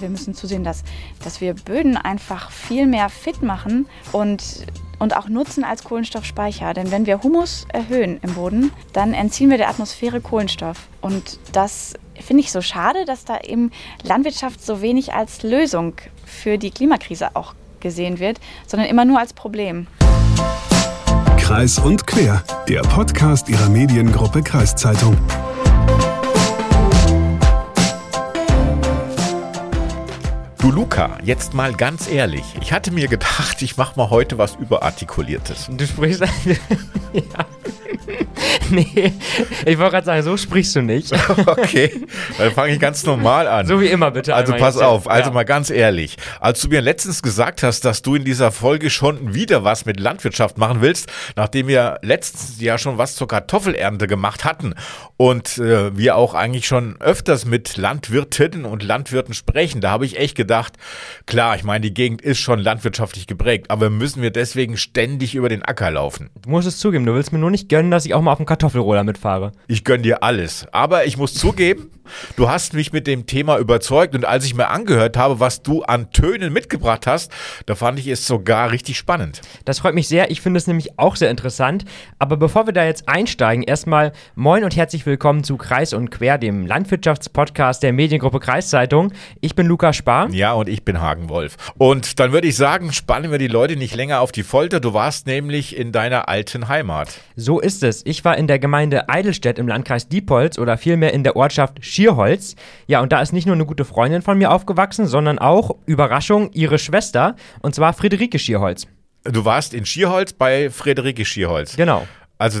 wir müssen zusehen, dass, dass wir Böden einfach viel mehr fit machen und, und auch nutzen als Kohlenstoffspeicher. Denn wenn wir Humus erhöhen im Boden, dann entziehen wir der Atmosphäre Kohlenstoff. Und das finde ich so schade, dass da eben Landwirtschaft so wenig als Lösung für die Klimakrise auch gesehen wird, sondern immer nur als Problem. Kreis und Quer, der Podcast ihrer Mediengruppe Kreiszeitung. Luca, jetzt mal ganz ehrlich. Ich hatte mir gedacht, ich mache mal heute was überartikuliertes. Du sprichst. ja. Nee, ich wollte gerade sagen, so sprichst du nicht. okay, dann fange ich ganz normal an. So wie immer, bitte. Also pass auf, also ja. mal ganz ehrlich. Als du mir letztens gesagt hast, dass du in dieser Folge schon wieder was mit Landwirtschaft machen willst, nachdem wir letztens ja schon was zur Kartoffelernte gemacht hatten und äh, wir auch eigentlich schon öfters mit Landwirtinnen und Landwirten sprechen, da habe ich echt gedacht, klar, ich meine, die Gegend ist schon landwirtschaftlich geprägt, aber müssen wir deswegen ständig über den Acker laufen? Du musst es zugeben, du willst mir nur nicht gönnen, dass ich auch mal auf dem Kartoffelroller mitfahre. Ich gönn dir alles. Aber ich muss zugeben, du hast mich mit dem Thema überzeugt und als ich mir angehört habe, was du an Tönen mitgebracht hast, da fand ich es sogar richtig spannend. Das freut mich sehr. Ich finde es nämlich auch sehr interessant. Aber bevor wir da jetzt einsteigen, erstmal moin und herzlich willkommen zu Kreis und Quer, dem Landwirtschaftspodcast der Mediengruppe Kreiszeitung. Ich bin Luca Spar. Ja, und ich bin Hagen Wolf. Und dann würde ich sagen, spannen wir die Leute nicht länger auf die Folter. Du warst nämlich in deiner alten Heimat. So ist es. Ich war in der Gemeinde Eidelstedt im Landkreis Diepholz oder vielmehr in der Ortschaft Schierholz. Ja, und da ist nicht nur eine gute Freundin von mir aufgewachsen, sondern auch, Überraschung, ihre Schwester, und zwar Friederike Schierholz. Du warst in Schierholz bei Friederike Schierholz. Genau. Also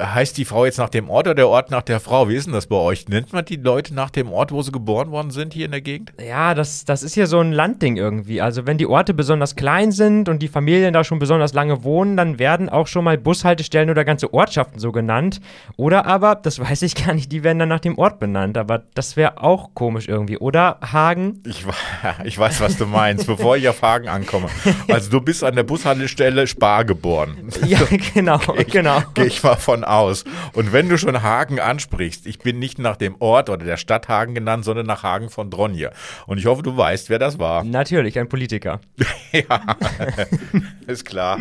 heißt die Frau jetzt nach dem Ort oder der Ort nach der Frau? Wie ist denn das bei euch? Nennt man die Leute nach dem Ort, wo sie geboren worden sind hier in der Gegend? Ja, das, das ist hier so ein Landding irgendwie. Also wenn die Orte besonders klein sind und die Familien da schon besonders lange wohnen, dann werden auch schon mal Bushaltestellen oder ganze Ortschaften so genannt. Oder aber, das weiß ich gar nicht, die werden dann nach dem Ort benannt. Aber das wäre auch komisch irgendwie. Oder Hagen? Ich, ich weiß, was du meinst, bevor ich auf Hagen ankomme. Also du bist an der Bushaltestelle Spar geboren. Ja, genau, genau. Genau. Gehe ich mal von aus. Und wenn du schon Hagen ansprichst, ich bin nicht nach dem Ort oder der Stadt Hagen genannt, sondern nach Hagen von Dronje. Und ich hoffe, du weißt, wer das war. Natürlich, ein Politiker. ja, ist klar.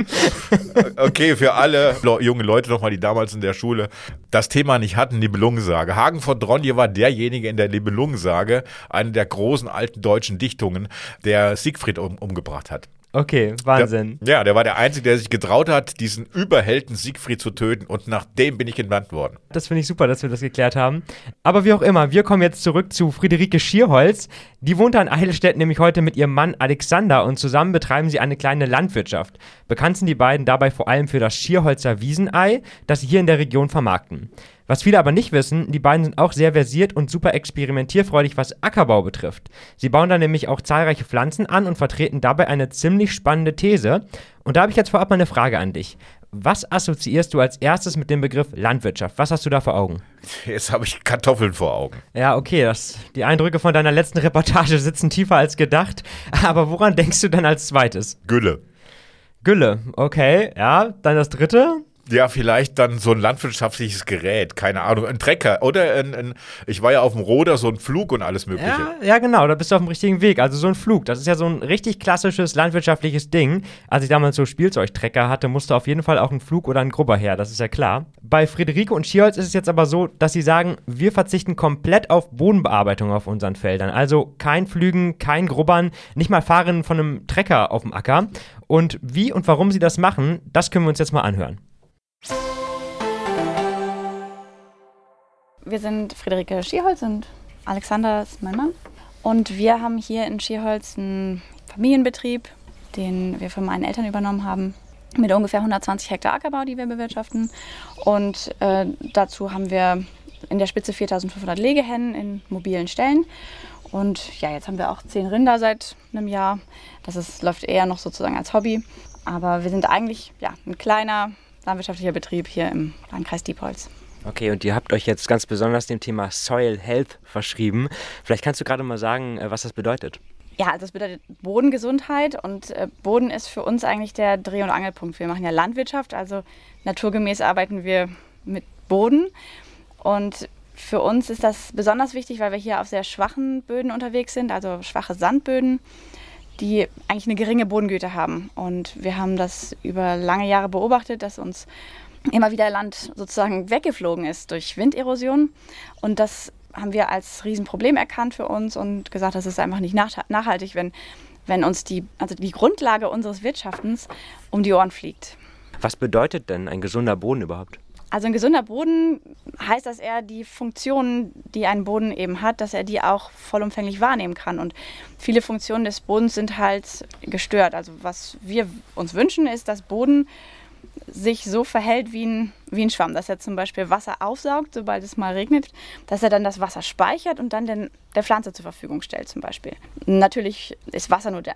Okay, für alle junge Leute nochmal, die damals in der Schule das Thema nicht hatten, Nibelungensage. Hagen von Dronje war derjenige in der Nibelungensage, eine der großen alten deutschen Dichtungen, der Siegfried um, umgebracht hat. Okay, Wahnsinn. Der, ja, der war der Einzige, der sich getraut hat, diesen Überhelden Siegfried zu töten und nach dem bin ich entwandt worden. Das finde ich super, dass wir das geklärt haben. Aber wie auch immer, wir kommen jetzt zurück zu Friederike Schierholz. Die wohnt an Eidelstedt nämlich heute mit ihrem Mann Alexander und zusammen betreiben sie eine kleine Landwirtschaft. Bekannt sind die beiden dabei vor allem für das Schierholzer Wiesenei, das sie hier in der Region vermarkten. Was viele aber nicht wissen, die beiden sind auch sehr versiert und super experimentierfreudig, was Ackerbau betrifft. Sie bauen da nämlich auch zahlreiche Pflanzen an und vertreten dabei eine ziemlich spannende These. Und da habe ich jetzt vorab mal eine Frage an dich. Was assoziierst du als erstes mit dem Begriff Landwirtschaft? Was hast du da vor Augen? Jetzt habe ich Kartoffeln vor Augen. Ja, okay, das, die Eindrücke von deiner letzten Reportage sitzen tiefer als gedacht. Aber woran denkst du dann als zweites? Gülle. Gülle, okay, ja. Dann das dritte? Ja, vielleicht dann so ein landwirtschaftliches Gerät, keine Ahnung, ein Trecker oder ein, ein, ich war ja auf dem Roder, so ein Flug und alles mögliche. Ja, ja, genau, da bist du auf dem richtigen Weg. Also so ein Flug, das ist ja so ein richtig klassisches landwirtschaftliches Ding. Als ich damals so Spielzeugtrecker hatte, musste auf jeden Fall auch ein Flug oder ein Grubber her, das ist ja klar. Bei Friederike und Schierholz ist es jetzt aber so, dass sie sagen, wir verzichten komplett auf Bodenbearbeitung auf unseren Feldern. Also kein Flügen, kein Grubbern, nicht mal Fahren von einem Trecker auf dem Acker. Und wie und warum sie das machen, das können wir uns jetzt mal anhören. Wir sind Friederike Schierholz und Alexander ist mein Mann. Und wir haben hier in Schierholz einen Familienbetrieb, den wir von meinen Eltern übernommen haben, mit ungefähr 120 Hektar Ackerbau, die wir bewirtschaften. Und äh, dazu haben wir in der Spitze 4500 Legehennen in mobilen Ställen. Und ja, jetzt haben wir auch zehn Rinder seit einem Jahr. Das ist, läuft eher noch sozusagen als Hobby. Aber wir sind eigentlich ja, ein kleiner landwirtschaftlicher Betrieb hier im Landkreis Diepholz. Okay, und ihr habt euch jetzt ganz besonders dem Thema Soil Health verschrieben. Vielleicht kannst du gerade mal sagen, äh, was das bedeutet. Ja, das bedeutet Bodengesundheit und äh, Boden ist für uns eigentlich der Dreh- und Angelpunkt. Wir machen ja Landwirtschaft, also naturgemäß arbeiten wir mit Boden und für uns ist das besonders wichtig, weil wir hier auf sehr schwachen Böden unterwegs sind, also schwache Sandböden, die eigentlich eine geringe Bodengüte haben. Und wir haben das über lange Jahre beobachtet, dass uns immer wieder Land sozusagen weggeflogen ist durch Winderosion. Und das haben wir als Riesenproblem erkannt für uns und gesagt, das ist einfach nicht nachhaltig, wenn, wenn uns die, also die Grundlage unseres Wirtschaftens um die Ohren fliegt. Was bedeutet denn ein gesunder Boden überhaupt? Also ein gesunder Boden heißt, dass er die Funktionen, die ein Boden eben hat, dass er die auch vollumfänglich wahrnehmen kann. Und viele Funktionen des Bodens sind halt gestört. Also was wir uns wünschen, ist, dass Boden sich so verhält wie ein, wie ein Schwamm, dass er zum Beispiel Wasser aufsaugt, sobald es mal regnet, dass er dann das Wasser speichert und dann den, der Pflanze zur Verfügung stellt zum Beispiel. Natürlich ist Wasser nur der,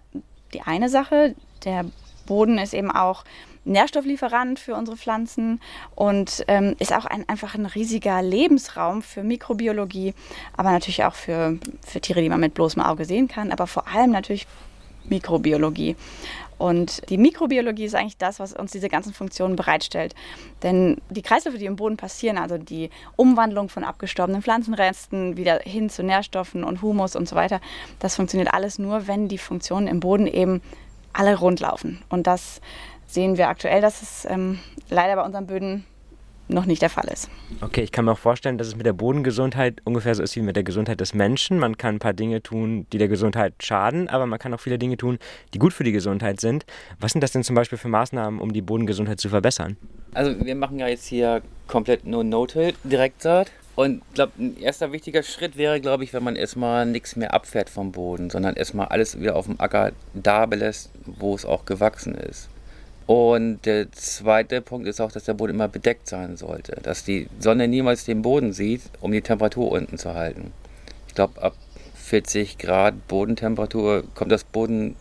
die eine Sache. Der Boden ist eben auch Nährstofflieferant für unsere Pflanzen und ähm, ist auch ein, einfach ein riesiger Lebensraum für Mikrobiologie, aber natürlich auch für, für Tiere, die man mit bloßem Auge sehen kann, aber vor allem natürlich Mikrobiologie. Und die Mikrobiologie ist eigentlich das, was uns diese ganzen Funktionen bereitstellt. Denn die Kreisläufe, die im Boden passieren, also die Umwandlung von abgestorbenen Pflanzenresten wieder hin zu Nährstoffen und Humus und so weiter, das funktioniert alles nur, wenn die Funktionen im Boden eben alle rund laufen. Und das sehen wir aktuell, dass es ähm, leider bei unseren Böden noch nicht der Fall ist. Okay, ich kann mir auch vorstellen, dass es mit der Bodengesundheit ungefähr so ist wie mit der Gesundheit des Menschen. Man kann ein paar Dinge tun, die der Gesundheit schaden, aber man kann auch viele Dinge tun, die gut für die Gesundheit sind. Was sind das denn zum Beispiel für Maßnahmen, um die Bodengesundheit zu verbessern? Also wir machen ja jetzt hier komplett nur No-Till Direktsaat. Und ich glaube, ein erster wichtiger Schritt wäre, glaube ich, wenn man erstmal nichts mehr abfährt vom Boden, sondern erstmal alles wieder auf dem Acker da belässt, wo es auch gewachsen ist. Und der zweite Punkt ist auch, dass der Boden immer bedeckt sein sollte, dass die Sonne niemals den Boden sieht, um die Temperatur unten zu halten. Ich glaube, ab 40 Grad Bodentemperatur kommt das Boden,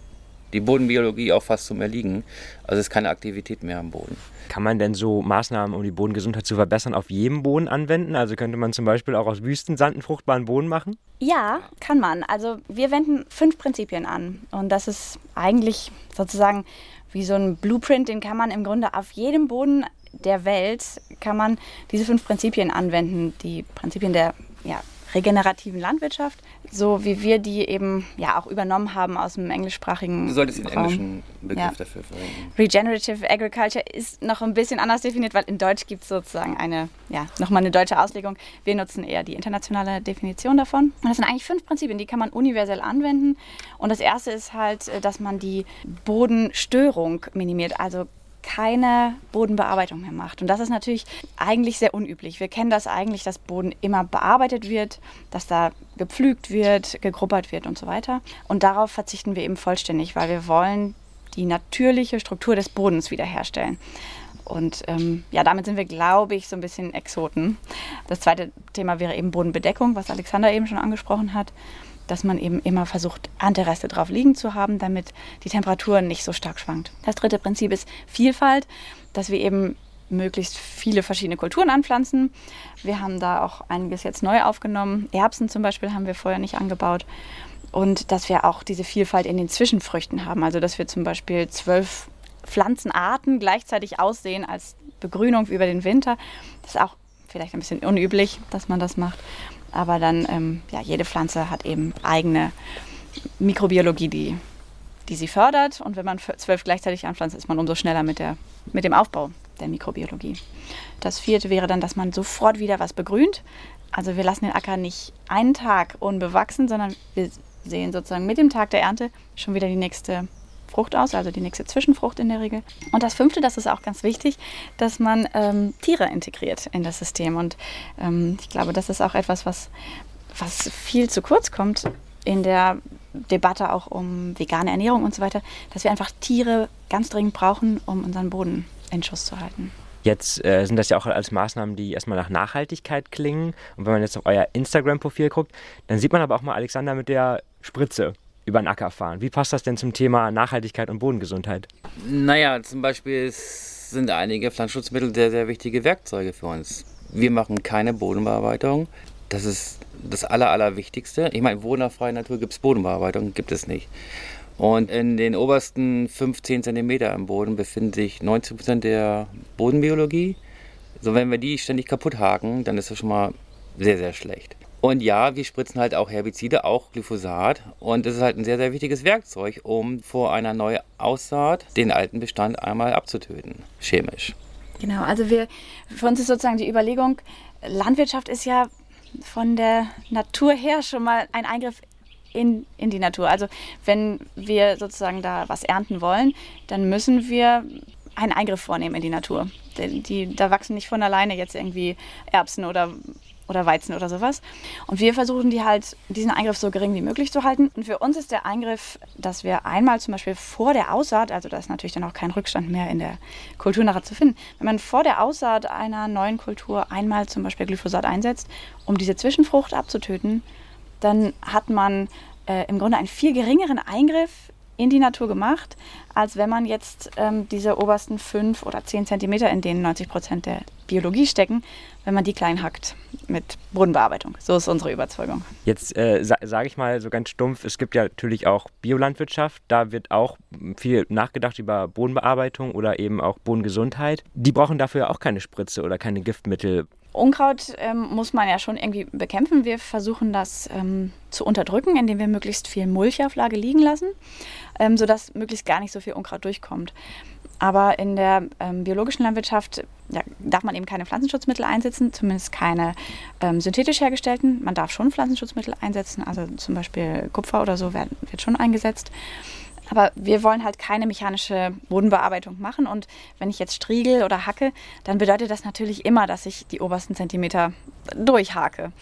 die Bodenbiologie auch fast zum Erliegen. Also es ist keine Aktivität mehr am Boden. Kann man denn so Maßnahmen, um die Bodengesundheit zu verbessern, auf jedem Boden anwenden? Also könnte man zum Beispiel auch aus Wüstensand einen fruchtbaren Boden machen? Ja, kann man. Also wir wenden fünf Prinzipien an. Und das ist eigentlich sozusagen wie so ein Blueprint, den kann man im Grunde auf jedem Boden der Welt, kann man diese fünf Prinzipien anwenden. Die Prinzipien der ja, regenerativen Landwirtschaft, so wie wir die eben ja auch übernommen haben aus dem englischsprachigen. Du solltest den Raum. englischen Begriff ja. dafür verwenden. Regenerative Agriculture ist noch ein bisschen anders definiert, weil in Deutsch gibt es sozusagen eine, ja, nochmal eine deutsche Auslegung. Wir nutzen eher die internationale Definition davon. Und das sind eigentlich fünf Prinzipien, die kann man universell anwenden. Und das erste ist halt, dass man die Bodenstörung minimiert. Also keine Bodenbearbeitung mehr macht. Und das ist natürlich eigentlich sehr unüblich. Wir kennen das eigentlich, dass Boden immer bearbeitet wird, dass da gepflügt wird, gegruppert wird und so weiter. Und darauf verzichten wir eben vollständig, weil wir wollen die natürliche Struktur des Bodens wiederherstellen. Und ähm, ja, damit sind wir, glaube ich, so ein bisschen Exoten. Das zweite Thema wäre eben Bodenbedeckung, was Alexander eben schon angesprochen hat dass man eben immer versucht, Antereste drauf liegen zu haben, damit die Temperatur nicht so stark schwankt. Das dritte Prinzip ist Vielfalt, dass wir eben möglichst viele verschiedene Kulturen anpflanzen. Wir haben da auch einiges jetzt neu aufgenommen. Erbsen zum Beispiel haben wir vorher nicht angebaut. Und dass wir auch diese Vielfalt in den Zwischenfrüchten haben. Also dass wir zum Beispiel zwölf Pflanzenarten gleichzeitig aussehen als Begrünung über den Winter. Das ist auch vielleicht ein bisschen unüblich, dass man das macht. Aber dann, ähm, ja, jede Pflanze hat eben eigene Mikrobiologie, die, die sie fördert. Und wenn man zwölf gleichzeitig anpflanzt, ist man umso schneller mit, der, mit dem Aufbau der Mikrobiologie. Das vierte wäre dann, dass man sofort wieder was begrünt. Also wir lassen den Acker nicht einen Tag unbewachsen, sondern wir sehen sozusagen mit dem Tag der Ernte schon wieder die nächste Frucht aus, also die nächste Zwischenfrucht in der Regel. Und das fünfte, das ist auch ganz wichtig, dass man ähm, Tiere integriert in das System. Und ähm, ich glaube, das ist auch etwas, was, was viel zu kurz kommt in der Debatte auch um vegane Ernährung und so weiter, dass wir einfach Tiere ganz dringend brauchen, um unseren Boden in Schuss zu halten. Jetzt äh, sind das ja auch alles Maßnahmen, die erstmal nach Nachhaltigkeit klingen. Und wenn man jetzt auf euer Instagram-Profil guckt, dann sieht man aber auch mal Alexander mit der Spritze über den Acker fahren. Wie passt das denn zum Thema Nachhaltigkeit und Bodengesundheit? Naja, zum Beispiel sind einige Pflanzenschutzmittel sehr, sehr wichtige Werkzeuge für uns. Wir machen keine Bodenbearbeitung. Das ist das Aller, Allerwichtigste. Ich meine, in der freien Natur gibt es Bodenbearbeitung? Gibt es nicht. Und in den obersten 15 cm im Boden befinden sich 90% der Bodenbiologie. So, wenn wir die ständig kaputt haken, dann ist das schon mal sehr, sehr schlecht. Und ja, wir spritzen halt auch Herbizide, auch Glyphosat. Und das ist halt ein sehr, sehr wichtiges Werkzeug, um vor einer neuen Aussaat den alten Bestand einmal abzutöten, chemisch. Genau, also wir, für uns ist sozusagen die Überlegung, Landwirtschaft ist ja von der Natur her schon mal ein Eingriff in, in die Natur. Also wenn wir sozusagen da was ernten wollen, dann müssen wir einen Eingriff vornehmen in die Natur. Die, die, da wachsen nicht von alleine jetzt irgendwie Erbsen oder oder Weizen oder sowas. Und wir versuchen die halt, diesen Eingriff so gering wie möglich zu halten. Und für uns ist der Eingriff, dass wir einmal zum Beispiel vor der Aussaat, also da ist natürlich dann auch kein Rückstand mehr in der Kultur nachher zu finden, wenn man vor der Aussaat einer neuen Kultur einmal zum Beispiel Glyphosat einsetzt, um diese Zwischenfrucht abzutöten, dann hat man äh, im Grunde einen viel geringeren Eingriff in die Natur gemacht, als wenn man jetzt ähm, diese obersten fünf oder zehn Zentimeter, in denen 90 Prozent der Biologie stecken, wenn man die klein hackt mit Bodenbearbeitung. So ist unsere Überzeugung. Jetzt äh, sa sage ich mal so ganz stumpf, es gibt ja natürlich auch Biolandwirtschaft, da wird auch viel nachgedacht über Bodenbearbeitung oder eben auch Bodengesundheit. Die brauchen dafür auch keine Spritze oder keine Giftmittel. Unkraut ähm, muss man ja schon irgendwie bekämpfen. Wir versuchen das ähm, zu unterdrücken, indem wir möglichst viel Mulchauflage liegen lassen, ähm, sodass möglichst gar nicht so viel Unkraut durchkommt. Aber in der ähm, biologischen Landwirtschaft ja, darf man eben keine Pflanzenschutzmittel einsetzen, zumindest keine ähm, synthetisch hergestellten. Man darf schon Pflanzenschutzmittel einsetzen, also zum Beispiel Kupfer oder so wird, wird schon eingesetzt. Aber wir wollen halt keine mechanische Bodenbearbeitung machen. Und wenn ich jetzt striegel oder hacke, dann bedeutet das natürlich immer, dass ich die obersten Zentimeter durchhake.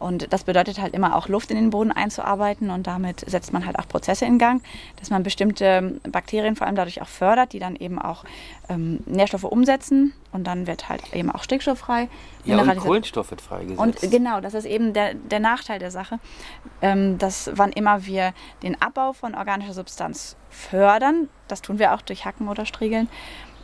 Und das bedeutet halt immer auch Luft in den Boden einzuarbeiten und damit setzt man halt auch Prozesse in Gang, dass man bestimmte Bakterien vor allem dadurch auch fördert, die dann eben auch ähm, Nährstoffe umsetzen und dann wird halt eben auch Stickstoff frei. Ja, und Kohlenstoff wird freigesetzt. Und genau, das ist eben der, der Nachteil der Sache, ähm, dass wann immer wir den Abbau von organischer Substanz fördern, das tun wir auch durch Hacken oder Striegeln,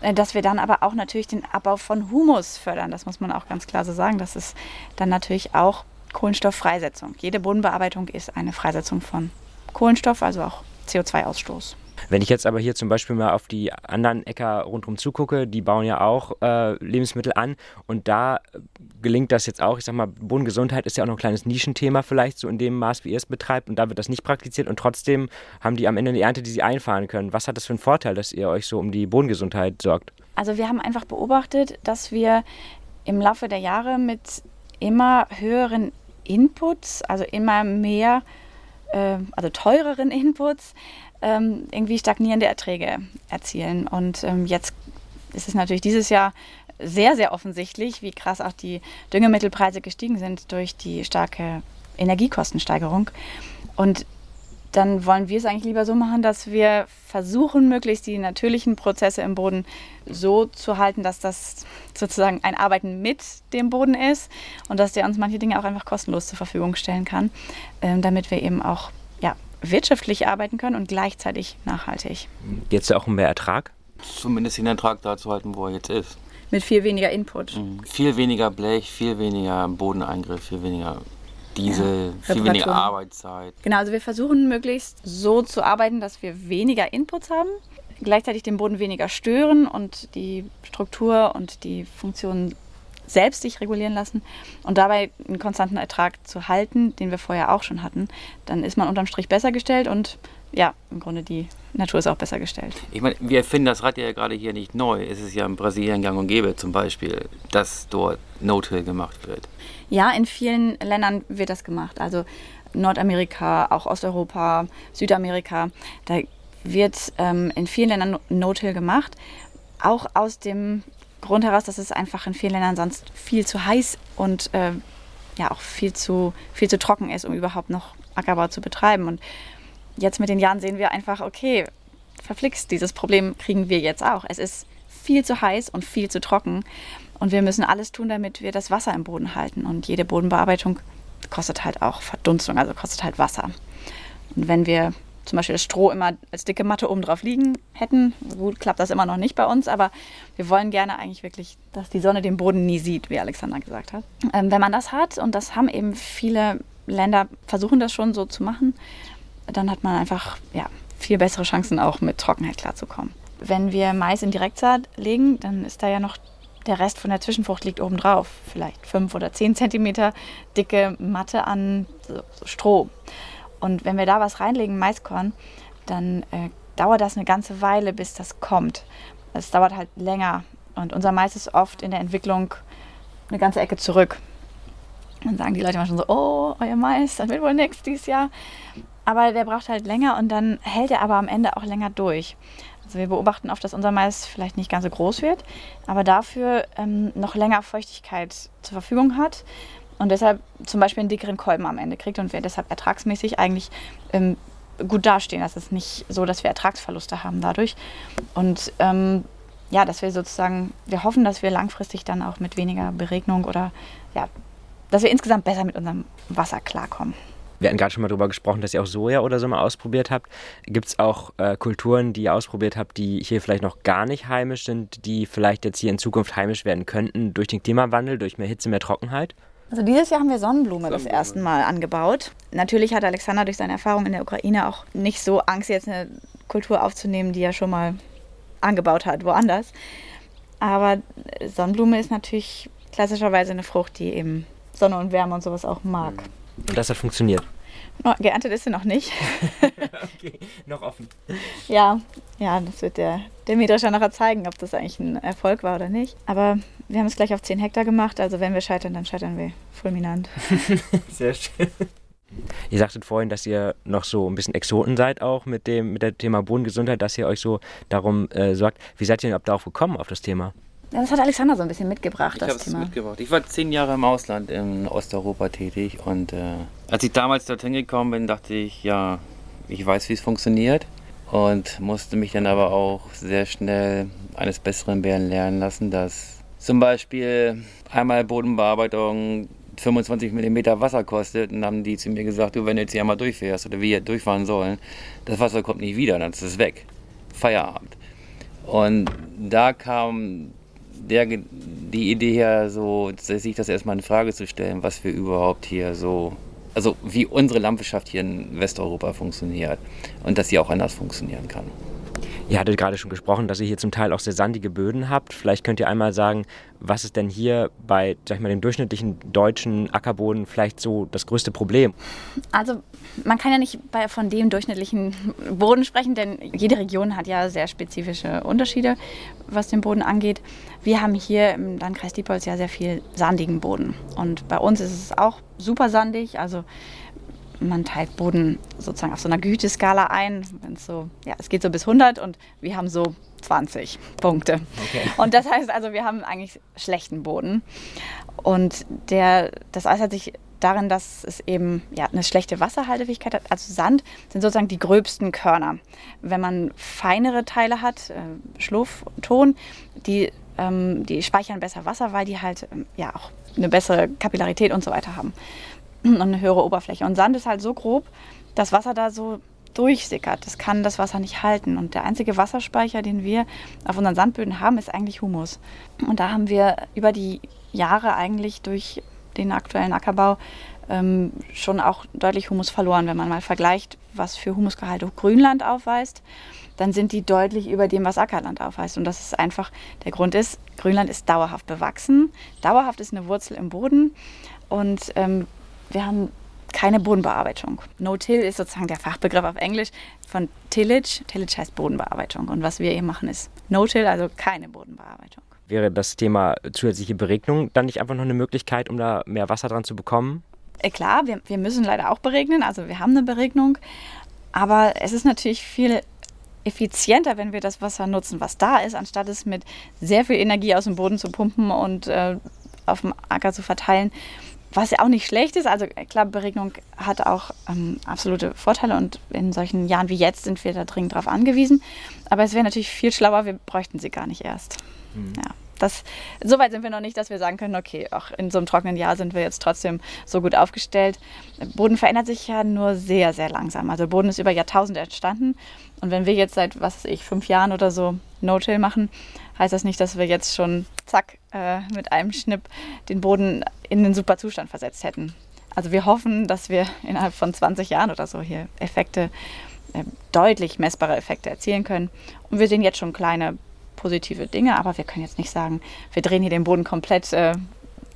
äh, dass wir dann aber auch natürlich den Abbau von Humus fördern. Das muss man auch ganz klar so sagen. Das ist dann natürlich auch Kohlenstofffreisetzung. Jede Bodenbearbeitung ist eine Freisetzung von Kohlenstoff, also auch CO2-Ausstoß. Wenn ich jetzt aber hier zum Beispiel mal auf die anderen Äcker rundherum zugucke, die bauen ja auch äh, Lebensmittel an und da gelingt das jetzt auch. Ich sag mal, Bodengesundheit ist ja auch noch ein kleines Nischenthema vielleicht, so in dem Maß, wie ihr es betreibt und da wird das nicht praktiziert und trotzdem haben die am Ende eine Ernte, die sie einfahren können. Was hat das für einen Vorteil, dass ihr euch so um die Bodengesundheit sorgt? Also wir haben einfach beobachtet, dass wir im Laufe der Jahre mit immer höheren Inputs, also immer mehr, äh, also teureren Inputs, ähm, irgendwie stagnierende Erträge erzielen. Und ähm, jetzt ist es natürlich dieses Jahr sehr, sehr offensichtlich, wie krass auch die Düngemittelpreise gestiegen sind durch die starke Energiekostensteigerung. Und dann wollen wir es eigentlich lieber so machen, dass wir versuchen, möglichst die natürlichen Prozesse im Boden so zu halten, dass das sozusagen ein Arbeiten mit dem Boden ist und dass der uns manche Dinge auch einfach kostenlos zur Verfügung stellen kann, ähm, damit wir eben auch ja, wirtschaftlich arbeiten können und gleichzeitig nachhaltig. Geht es auch um mehr Ertrag? Zumindest den Ertrag da zu halten, wo er jetzt ist. Mit viel weniger Input. Mhm. Viel weniger Blech, viel weniger Bodeneingriff, viel weniger Diesel, ja, viel weniger Arbeitszeit. Genau, also wir versuchen möglichst so zu arbeiten, dass wir weniger Inputs haben, gleichzeitig den Boden weniger stören und die Struktur und die Funktionen selbst sich regulieren lassen und dabei einen konstanten Ertrag zu halten, den wir vorher auch schon hatten, dann ist man unterm Strich besser gestellt und ja, im Grunde die Natur ist auch besser gestellt. Ich meine, wir finden das Rad ja gerade hier nicht neu. Es ist ja in Brasilien gang und gäbe zum Beispiel, dass dort No-Till gemacht wird. Ja, in vielen Ländern wird das gemacht. Also Nordamerika, auch Osteuropa, Südamerika. Da wird ähm, in vielen Ländern No-Till gemacht. Auch aus dem Grund heraus, dass es einfach in vielen Ländern sonst viel zu heiß und äh, ja auch viel zu, viel zu trocken ist, um überhaupt noch Ackerbau zu betreiben. Und jetzt mit den Jahren sehen wir einfach, okay, verflixt, dieses Problem kriegen wir jetzt auch. Es ist viel zu heiß und viel zu trocken. Und wir müssen alles tun, damit wir das Wasser im Boden halten. Und jede Bodenbearbeitung kostet halt auch Verdunstung, also kostet halt Wasser. Und wenn wir zum Beispiel das Stroh immer als dicke Matte oben drauf liegen hätten, gut, klappt das immer noch nicht bei uns, aber wir wollen gerne eigentlich wirklich, dass die Sonne den Boden nie sieht, wie Alexander gesagt hat. Ähm, wenn man das hat, und das haben eben viele Länder, versuchen das schon so zu machen, dann hat man einfach ja, viel bessere Chancen auch mit Trockenheit klarzukommen. Wenn wir Mais in Direktsaat legen, dann ist da ja noch der Rest von der Zwischenfrucht liegt obendrauf. Vielleicht fünf oder zehn Zentimeter dicke Matte an so, so Stroh. Und wenn wir da was reinlegen, Maiskorn, dann äh, dauert das eine ganze Weile, bis das kommt. Es dauert halt länger. Und unser Mais ist oft in der Entwicklung eine ganze Ecke zurück. Dann sagen die Leute immer schon so, oh, euer Mais, das wird wohl nichts dieses Jahr. Aber der braucht halt länger und dann hält er aber am Ende auch länger durch. Also wir beobachten oft, dass unser Mais vielleicht nicht ganz so groß wird, aber dafür ähm, noch länger Feuchtigkeit zur Verfügung hat und deshalb zum Beispiel einen dickeren Kolben am Ende kriegt und wir deshalb ertragsmäßig eigentlich ähm, gut dastehen. Das ist nicht so, dass wir Ertragsverluste haben dadurch. Und ähm, ja, dass wir sozusagen, wir hoffen, dass wir langfristig dann auch mit weniger Beregnung oder ja, dass wir insgesamt besser mit unserem Wasser klarkommen. Wir hatten gerade schon mal darüber gesprochen, dass ihr auch Soja oder so mal ausprobiert habt. Gibt es auch äh, Kulturen, die ihr ausprobiert habt, die hier vielleicht noch gar nicht heimisch sind, die vielleicht jetzt hier in Zukunft heimisch werden könnten durch den Klimawandel, durch mehr Hitze, mehr Trockenheit? Also dieses Jahr haben wir Sonnenblume, Sonnenblume das erste Mal angebaut. Natürlich hat Alexander durch seine Erfahrung in der Ukraine auch nicht so Angst, jetzt eine Kultur aufzunehmen, die er schon mal angebaut hat, woanders. Aber Sonnenblume ist natürlich klassischerweise eine Frucht, die eben Sonne und Wärme und sowas auch mag. Und das hat funktioniert. No, geerntet ist sie noch nicht. okay, noch offen. Ja, ja, das wird der, der Mähdrescher nachher zeigen, ob das eigentlich ein Erfolg war oder nicht. Aber wir haben es gleich auf 10 Hektar gemacht, also wenn wir scheitern, dann scheitern wir fulminant. Sehr schön. Ihr sagtet vorhin, dass ihr noch so ein bisschen Exoten seid auch mit dem mit dem Thema Bodengesundheit, dass ihr euch so darum äh, sorgt. Wie seid ihr denn darauf gekommen, auf das Thema? Ja, das hat Alexander so ein bisschen mitgebracht, ich das Thema. mitgebracht. Ich war zehn Jahre im Ausland in Osteuropa tätig und äh, als ich damals dorthin gekommen bin, dachte ich, ja, ich weiß, wie es funktioniert und musste mich dann aber auch sehr schnell eines Besseren lernen lassen, dass zum Beispiel einmal Bodenbearbeitung 25 mm Wasser kostet, dann haben die zu mir gesagt, du, wenn du jetzt hier einmal durchfährst oder wir durchfahren sollen, das Wasser kommt nicht wieder, dann ist es weg. Feierabend. Und da kam der, die Idee her, so, sich das erstmal in Frage zu stellen, was wir überhaupt hier so, also wie unsere Landwirtschaft hier in Westeuropa funktioniert und dass sie auch anders funktionieren kann. Ihr hattet gerade schon gesprochen, dass ihr hier zum Teil auch sehr sandige Böden habt. Vielleicht könnt ihr einmal sagen, was ist denn hier bei sag ich mal, dem durchschnittlichen deutschen Ackerboden vielleicht so das größte Problem? Also man kann ja nicht bei, von dem durchschnittlichen Boden sprechen, denn jede Region hat ja sehr spezifische Unterschiede, was den Boden angeht. Wir haben hier im Landkreis Diepholz ja sehr viel sandigen Boden. Und bei uns ist es auch super sandig. Also man teilt Boden sozusagen auf so einer Güteskala ein. So, ja, es geht so bis 100 und wir haben so 20 Punkte. Okay. Und das heißt also, wir haben eigentlich schlechten Boden. Und der, das äußert sich darin, dass es eben ja, eine schlechte Wasserhaltefähigkeit hat. Also Sand sind sozusagen die gröbsten Körner. Wenn man feinere Teile hat, äh, Schluff, Ton, die, ähm, die speichern besser Wasser, weil die halt ähm, ja auch eine bessere Kapillarität und so weiter haben und eine höhere Oberfläche. Und Sand ist halt so grob, dass Wasser da so durchsickert. Das kann das Wasser nicht halten. Und der einzige Wasserspeicher, den wir auf unseren Sandböden haben, ist eigentlich Humus. Und da haben wir über die Jahre eigentlich durch den aktuellen Ackerbau ähm, schon auch deutlich Humus verloren. Wenn man mal vergleicht, was für Humusgehalte Grünland aufweist, dann sind die deutlich über dem, was Ackerland aufweist. Und das ist einfach, der Grund ist, Grünland ist dauerhaft bewachsen. Dauerhaft ist eine Wurzel im Boden. Und ähm, wir haben keine Bodenbearbeitung. No-Till ist sozusagen der Fachbegriff auf Englisch von Tillage. Tillage heißt Bodenbearbeitung. Und was wir hier machen, ist No-Till, also keine Bodenbearbeitung. Wäre das Thema zusätzliche Beregnung dann nicht einfach noch eine Möglichkeit, um da mehr Wasser dran zu bekommen? Äh, klar, wir, wir müssen leider auch beregnen. Also wir haben eine Beregnung. Aber es ist natürlich viel effizienter, wenn wir das Wasser nutzen, was da ist, anstatt es mit sehr viel Energie aus dem Boden zu pumpen und äh, auf dem Acker zu verteilen. Was ja auch nicht schlecht ist. Also klar, Beregnung hat auch ähm, absolute Vorteile und in solchen Jahren wie jetzt sind wir da dringend drauf angewiesen. Aber es wäre natürlich viel schlauer, wir bräuchten sie gar nicht erst. Mhm. Ja. Das, so weit sind wir noch nicht, dass wir sagen können, okay, auch in so einem trockenen Jahr sind wir jetzt trotzdem so gut aufgestellt. Boden verändert sich ja nur sehr, sehr langsam. Also Boden ist über Jahrtausende entstanden. Und wenn wir jetzt seit, was weiß ich, fünf Jahren oder so No-Till machen, heißt das nicht, dass wir jetzt schon zack äh, mit einem Schnipp den Boden in den super Zustand versetzt hätten. Also wir hoffen, dass wir innerhalb von 20 Jahren oder so hier Effekte, äh, deutlich messbare Effekte erzielen können. Und wir sehen jetzt schon kleine positive Dinge, aber wir können jetzt nicht sagen, wir drehen hier den Boden komplett äh,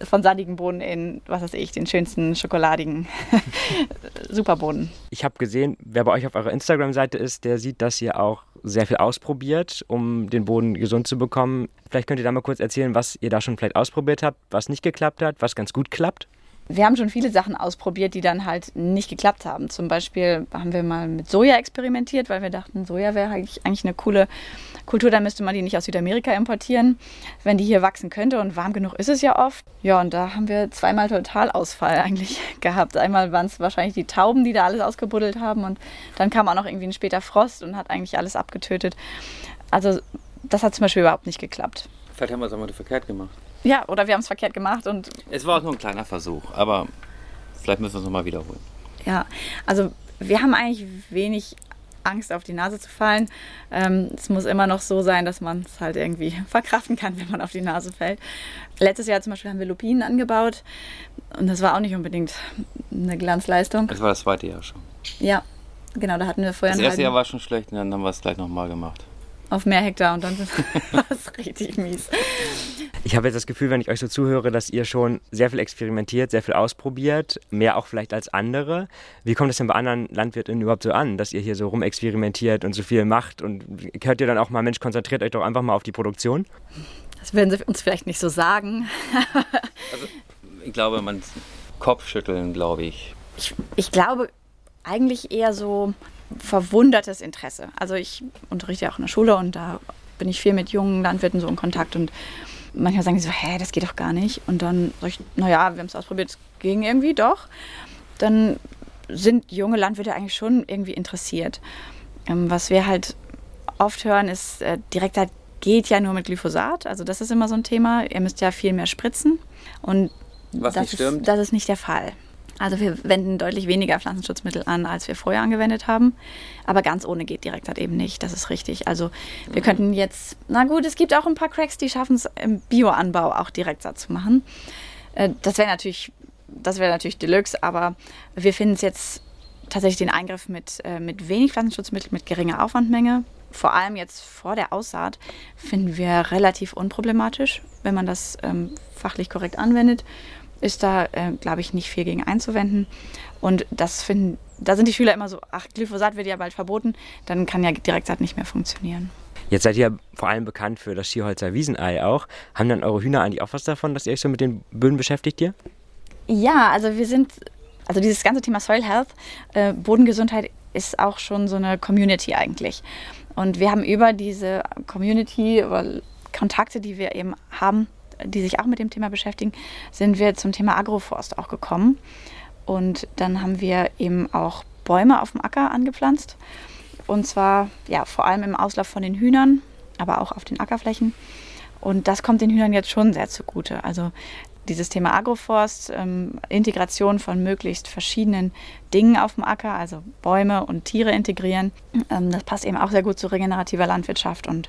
von sandigen Boden in, was weiß ich, den schönsten schokoladigen Superboden. Ich habe gesehen, wer bei euch auf eurer Instagram-Seite ist, der sieht, dass ihr auch sehr viel ausprobiert, um den Boden gesund zu bekommen. Vielleicht könnt ihr da mal kurz erzählen, was ihr da schon vielleicht ausprobiert habt, was nicht geklappt hat, was ganz gut klappt wir haben schon viele Sachen ausprobiert, die dann halt nicht geklappt haben. Zum Beispiel haben wir mal mit Soja experimentiert, weil wir dachten, Soja wäre eigentlich, eigentlich eine coole Kultur, dann müsste man die nicht aus Südamerika importieren, wenn die hier wachsen könnte. Und warm genug ist es ja oft. Ja, und da haben wir zweimal Totalausfall eigentlich gehabt. Einmal waren es wahrscheinlich die Tauben, die da alles ausgebuddelt haben. Und dann kam auch noch irgendwie ein später Frost und hat eigentlich alles abgetötet. Also das hat zum Beispiel überhaupt nicht geklappt. Vielleicht haben wir es auch mal verkehrt gemacht. Ja, oder wir haben es verkehrt gemacht und. Es war auch nur ein kleiner Versuch, aber vielleicht müssen wir es nochmal wiederholen. Ja, also wir haben eigentlich wenig Angst, auf die Nase zu fallen. Ähm, es muss immer noch so sein, dass man es halt irgendwie verkraften kann, wenn man auf die Nase fällt. Letztes Jahr zum Beispiel haben wir Lupinen angebaut und das war auch nicht unbedingt eine Glanzleistung. Das war das zweite Jahr schon. Ja, genau, da hatten wir vorher. Das erste Jahr war schon schlecht und dann haben wir es gleich nochmal gemacht auf mehr Hektar und dann war es richtig mies. Ich habe jetzt das Gefühl, wenn ich euch so zuhöre, dass ihr schon sehr viel experimentiert, sehr viel ausprobiert, mehr auch vielleicht als andere. Wie kommt es denn bei anderen Landwirten überhaupt so an, dass ihr hier so rumexperimentiert und so viel macht? Und hört ihr dann auch mal, Mensch, konzentriert euch doch einfach mal auf die Produktion? Das werden sie uns vielleicht nicht so sagen. also, ich glaube, man Kopfschütteln, glaube ich. ich. Ich glaube eigentlich eher so, verwundertes Interesse. Also ich unterrichte ja auch in der Schule und da bin ich viel mit jungen Landwirten so in Kontakt und manchmal sagen die so, hä, das geht doch gar nicht. Und dann sage ich, naja, wir haben es ausprobiert, es ging irgendwie doch. Dann sind junge Landwirte eigentlich schon irgendwie interessiert. Ähm, was wir halt oft hören, ist, äh, Direktheit geht ja nur mit Glyphosat. Also das ist immer so ein Thema. Ihr müsst ja viel mehr spritzen. Und was das nicht stimmt. Ist, das ist nicht der Fall. Also wir wenden deutlich weniger Pflanzenschutzmittel an, als wir vorher angewendet haben. Aber ganz ohne geht direkt halt eben nicht. Das ist richtig. Also wir könnten jetzt, na gut, es gibt auch ein paar Cracks, die schaffen es im Bioanbau auch Direktsat zu machen. Äh, das wäre natürlich, das wäre natürlich Deluxe, aber wir finden es jetzt tatsächlich den Eingriff mit, äh, mit wenig Pflanzenschutzmittel, mit geringer Aufwandmenge. Vor allem jetzt vor der Aussaat finden wir relativ unproblematisch, wenn man das ähm, fachlich korrekt anwendet ist da, äh, glaube ich, nicht viel gegen einzuwenden. Und das finden, da sind die Schüler immer so, ach, Glyphosat wird ja bald verboten, dann kann ja Direktsaat nicht mehr funktionieren. Jetzt seid ihr vor allem bekannt für das Schierholzer Wiesenei auch. Haben dann eure Hühner eigentlich auch was davon, dass ihr euch so mit den Böden beschäftigt hier? Ja, also wir sind, also dieses ganze Thema Soil Health, äh, Bodengesundheit ist auch schon so eine Community eigentlich. Und wir haben über diese Community oder Kontakte, die wir eben haben, die sich auch mit dem Thema beschäftigen, sind wir zum Thema Agroforst auch gekommen. Und dann haben wir eben auch Bäume auf dem Acker angepflanzt. Und zwar ja, vor allem im Auslauf von den Hühnern, aber auch auf den Ackerflächen. Und das kommt den Hühnern jetzt schon sehr zugute. Also dieses Thema Agroforst, ähm, Integration von möglichst verschiedenen Dingen auf dem Acker, also Bäume und Tiere integrieren, ähm, das passt eben auch sehr gut zu regenerativer Landwirtschaft und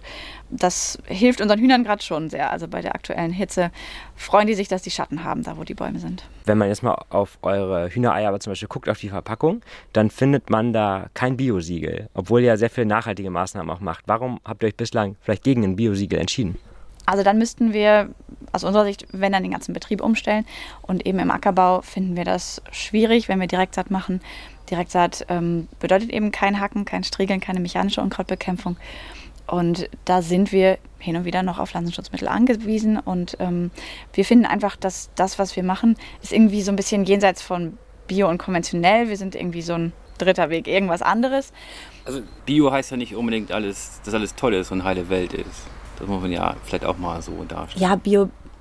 das hilft unseren Hühnern gerade schon sehr. Also bei der aktuellen Hitze freuen die sich, dass die Schatten haben, da wo die Bäume sind. Wenn man jetzt mal auf eure Hühnereier aber zum Beispiel guckt, auf die Verpackung, dann findet man da kein Biosiegel, obwohl ihr ja sehr viele nachhaltige Maßnahmen auch macht. Warum habt ihr euch bislang vielleicht gegen ein Biosiegel entschieden? Also dann müssten wir aus unserer Sicht, wenn dann den ganzen Betrieb umstellen. Und eben im Ackerbau finden wir das schwierig, wenn wir Direktsaat machen. Direktsaat ähm, bedeutet eben kein Hacken, kein Striegeln, keine mechanische Unkrautbekämpfung. Und da sind wir hin und wieder noch auf Pflanzenschutzmittel angewiesen. Und ähm, wir finden einfach, dass das, was wir machen, ist irgendwie so ein bisschen jenseits von Bio und konventionell. Wir sind irgendwie so ein dritter Weg, irgendwas anderes. Also Bio heißt ja nicht unbedingt alles, dass alles toll ist und heile Welt ist. Das muss man ja vielleicht auch mal so darstellen. Ja,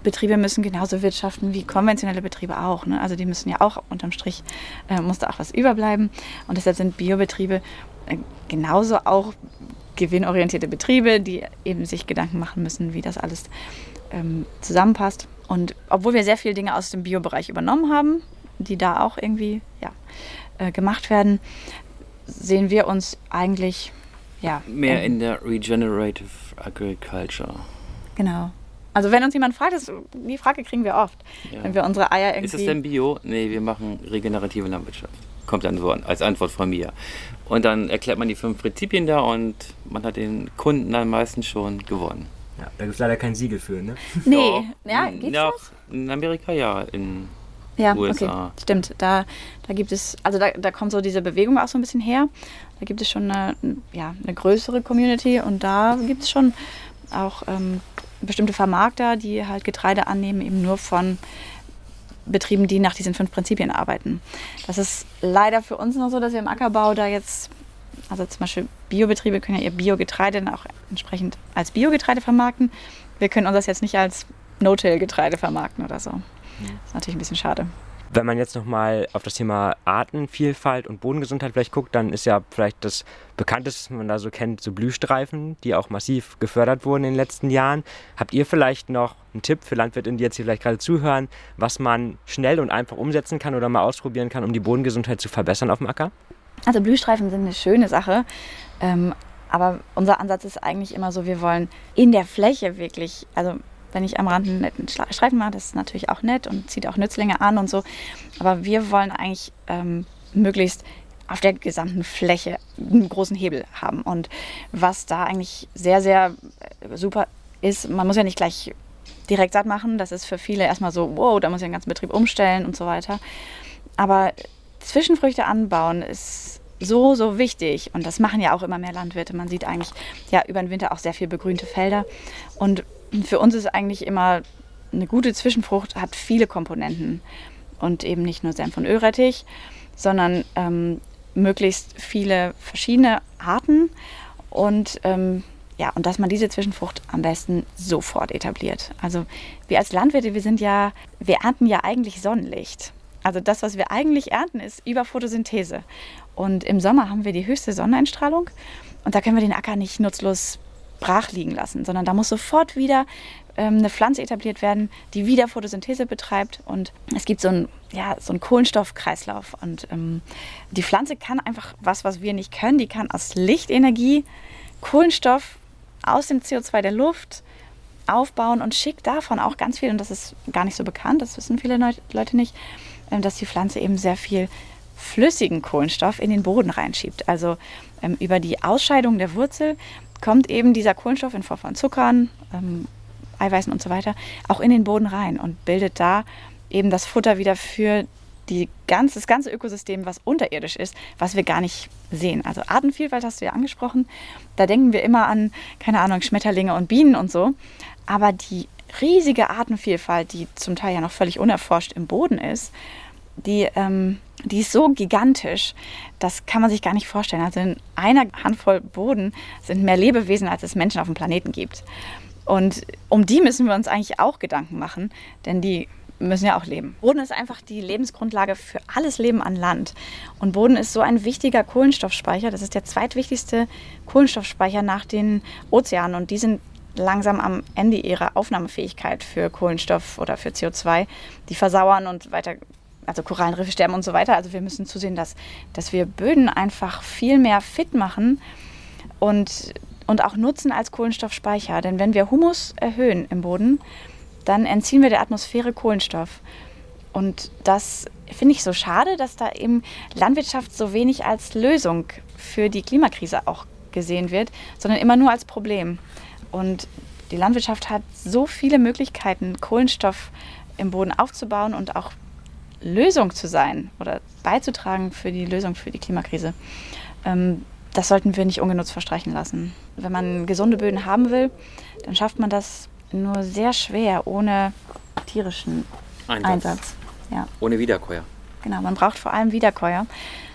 Biobetriebe müssen genauso wirtschaften wie konventionelle Betriebe auch. Ne? Also die müssen ja auch unterm Strich, äh, muss da auch was überbleiben. Und deshalb sind Biobetriebe äh, genauso auch gewinnorientierte Betriebe, die eben sich Gedanken machen müssen, wie das alles ähm, zusammenpasst. Und obwohl wir sehr viele Dinge aus dem Biobereich übernommen haben, die da auch irgendwie ja, äh, gemacht werden, sehen wir uns eigentlich ja, mehr ähm, in der Regenerative Agriculture. Genau. Also wenn uns jemand fragt, das, die Frage kriegen wir oft, ja. wenn wir unsere Eier irgendwie... Ist das denn Bio? Nee, wir machen regenerative Landwirtschaft. Kommt dann so als Antwort von mir. Und dann erklärt man die fünf Prinzipien da und man hat den Kunden dann meistens schon gewonnen. Ja, da gibt es leider kein Siegel für, ne? Nee, Doch. ja, gibt's ja, das? In Amerika ja, in Ja, USA. okay, stimmt. Da, da gibt es, also da, da kommt so diese Bewegung auch so ein bisschen her. Da gibt es schon eine, ja, eine größere Community und da gibt es schon auch ähm, bestimmte Vermarkter, die halt Getreide annehmen, eben nur von Betrieben, die nach diesen fünf Prinzipien arbeiten. Das ist leider für uns noch so, dass wir im Ackerbau da jetzt, also zum Beispiel Biobetriebe können ja ihr Biogetreide dann auch entsprechend als Biogetreide vermarkten. Wir können uns das jetzt nicht als No-Till-Getreide vermarkten oder so. Das ist natürlich ein bisschen schade. Wenn man jetzt nochmal auf das Thema Artenvielfalt und Bodengesundheit vielleicht guckt, dann ist ja vielleicht das bekannteste, was man da so kennt, so Blühstreifen, die auch massiv gefördert wurden in den letzten Jahren. Habt ihr vielleicht noch einen Tipp für Landwirtinnen, die jetzt hier vielleicht gerade zuhören, was man schnell und einfach umsetzen kann oder mal ausprobieren kann, um die Bodengesundheit zu verbessern auf dem Acker? Also Blühstreifen sind eine schöne Sache. Ähm, aber unser Ansatz ist eigentlich immer so, wir wollen in der Fläche wirklich, also wenn ich am Rand einen netten Streifen mache, das ist natürlich auch nett und zieht auch Nützlinge an und so. Aber wir wollen eigentlich ähm, möglichst auf der gesamten Fläche einen großen Hebel haben. Und was da eigentlich sehr, sehr äh, super ist, man muss ja nicht gleich direkt satt machen. Das ist für viele erstmal so, wow, da muss ich den ganzen Betrieb umstellen und so weiter. Aber Zwischenfrüchte anbauen ist so, so wichtig. Und das machen ja auch immer mehr Landwirte. Man sieht eigentlich ja über den Winter auch sehr viel begrünte Felder. Und für uns ist eigentlich immer eine gute Zwischenfrucht hat viele Komponenten. Und eben nicht nur Senf und Ölrettich, sondern ähm, möglichst viele verschiedene Arten. Und ähm, ja, und dass man diese Zwischenfrucht am besten sofort etabliert. Also wir als Landwirte, wir sind ja, wir ernten ja eigentlich Sonnenlicht. Also das, was wir eigentlich ernten, ist über Photosynthese. Und im Sommer haben wir die höchste Sonneneinstrahlung und da können wir den Acker nicht nutzlos brach liegen lassen, sondern da muss sofort wieder ähm, eine Pflanze etabliert werden, die wieder Photosynthese betreibt. Und es gibt so einen, ja, so einen Kohlenstoffkreislauf. Und ähm, die Pflanze kann einfach was, was wir nicht können, die kann aus Lichtenergie Kohlenstoff aus dem CO2 der Luft aufbauen und schickt davon auch ganz viel, und das ist gar nicht so bekannt, das wissen viele Leute nicht, ähm, dass die Pflanze eben sehr viel flüssigen Kohlenstoff in den Boden reinschiebt. Also ähm, über die Ausscheidung der Wurzel kommt eben dieser Kohlenstoff in Form von Zuckern, ähm, Eiweißen und so weiter auch in den Boden rein und bildet da eben das Futter wieder für die ganz, das ganze Ökosystem, was unterirdisch ist, was wir gar nicht sehen. Also Artenvielfalt hast du ja angesprochen. Da denken wir immer an, keine Ahnung, Schmetterlinge und Bienen und so. Aber die riesige Artenvielfalt, die zum Teil ja noch völlig unerforscht im Boden ist, die, ähm, die ist so gigantisch, das kann man sich gar nicht vorstellen. Also in einer Handvoll Boden sind mehr Lebewesen, als es Menschen auf dem Planeten gibt. Und um die müssen wir uns eigentlich auch Gedanken machen, denn die müssen ja auch leben. Boden ist einfach die Lebensgrundlage für alles Leben an Land. Und Boden ist so ein wichtiger Kohlenstoffspeicher. Das ist der zweitwichtigste Kohlenstoffspeicher nach den Ozeanen. Und die sind langsam am Ende ihrer Aufnahmefähigkeit für Kohlenstoff oder für CO2. Die versauern und weiter, also Korallenriffe sterben und so weiter. Also wir müssen zusehen, dass, dass wir Böden einfach viel mehr fit machen und, und auch nutzen als Kohlenstoffspeicher. Denn wenn wir Humus erhöhen im Boden, dann entziehen wir der Atmosphäre Kohlenstoff. Und das finde ich so schade, dass da eben Landwirtschaft so wenig als Lösung für die Klimakrise auch gesehen wird, sondern immer nur als Problem. Und die Landwirtschaft hat so viele Möglichkeiten, Kohlenstoff im Boden aufzubauen und auch Lösung zu sein oder beizutragen für die Lösung für die Klimakrise. Ähm, das sollten wir nicht ungenutzt verstreichen lassen. Wenn man gesunde Böden haben will, dann schafft man das nur sehr schwer ohne tierischen Einsatz. Einsatz. Ja, Ohne Wiederkäuer. genau. Man braucht vor allem Wiederkäuer.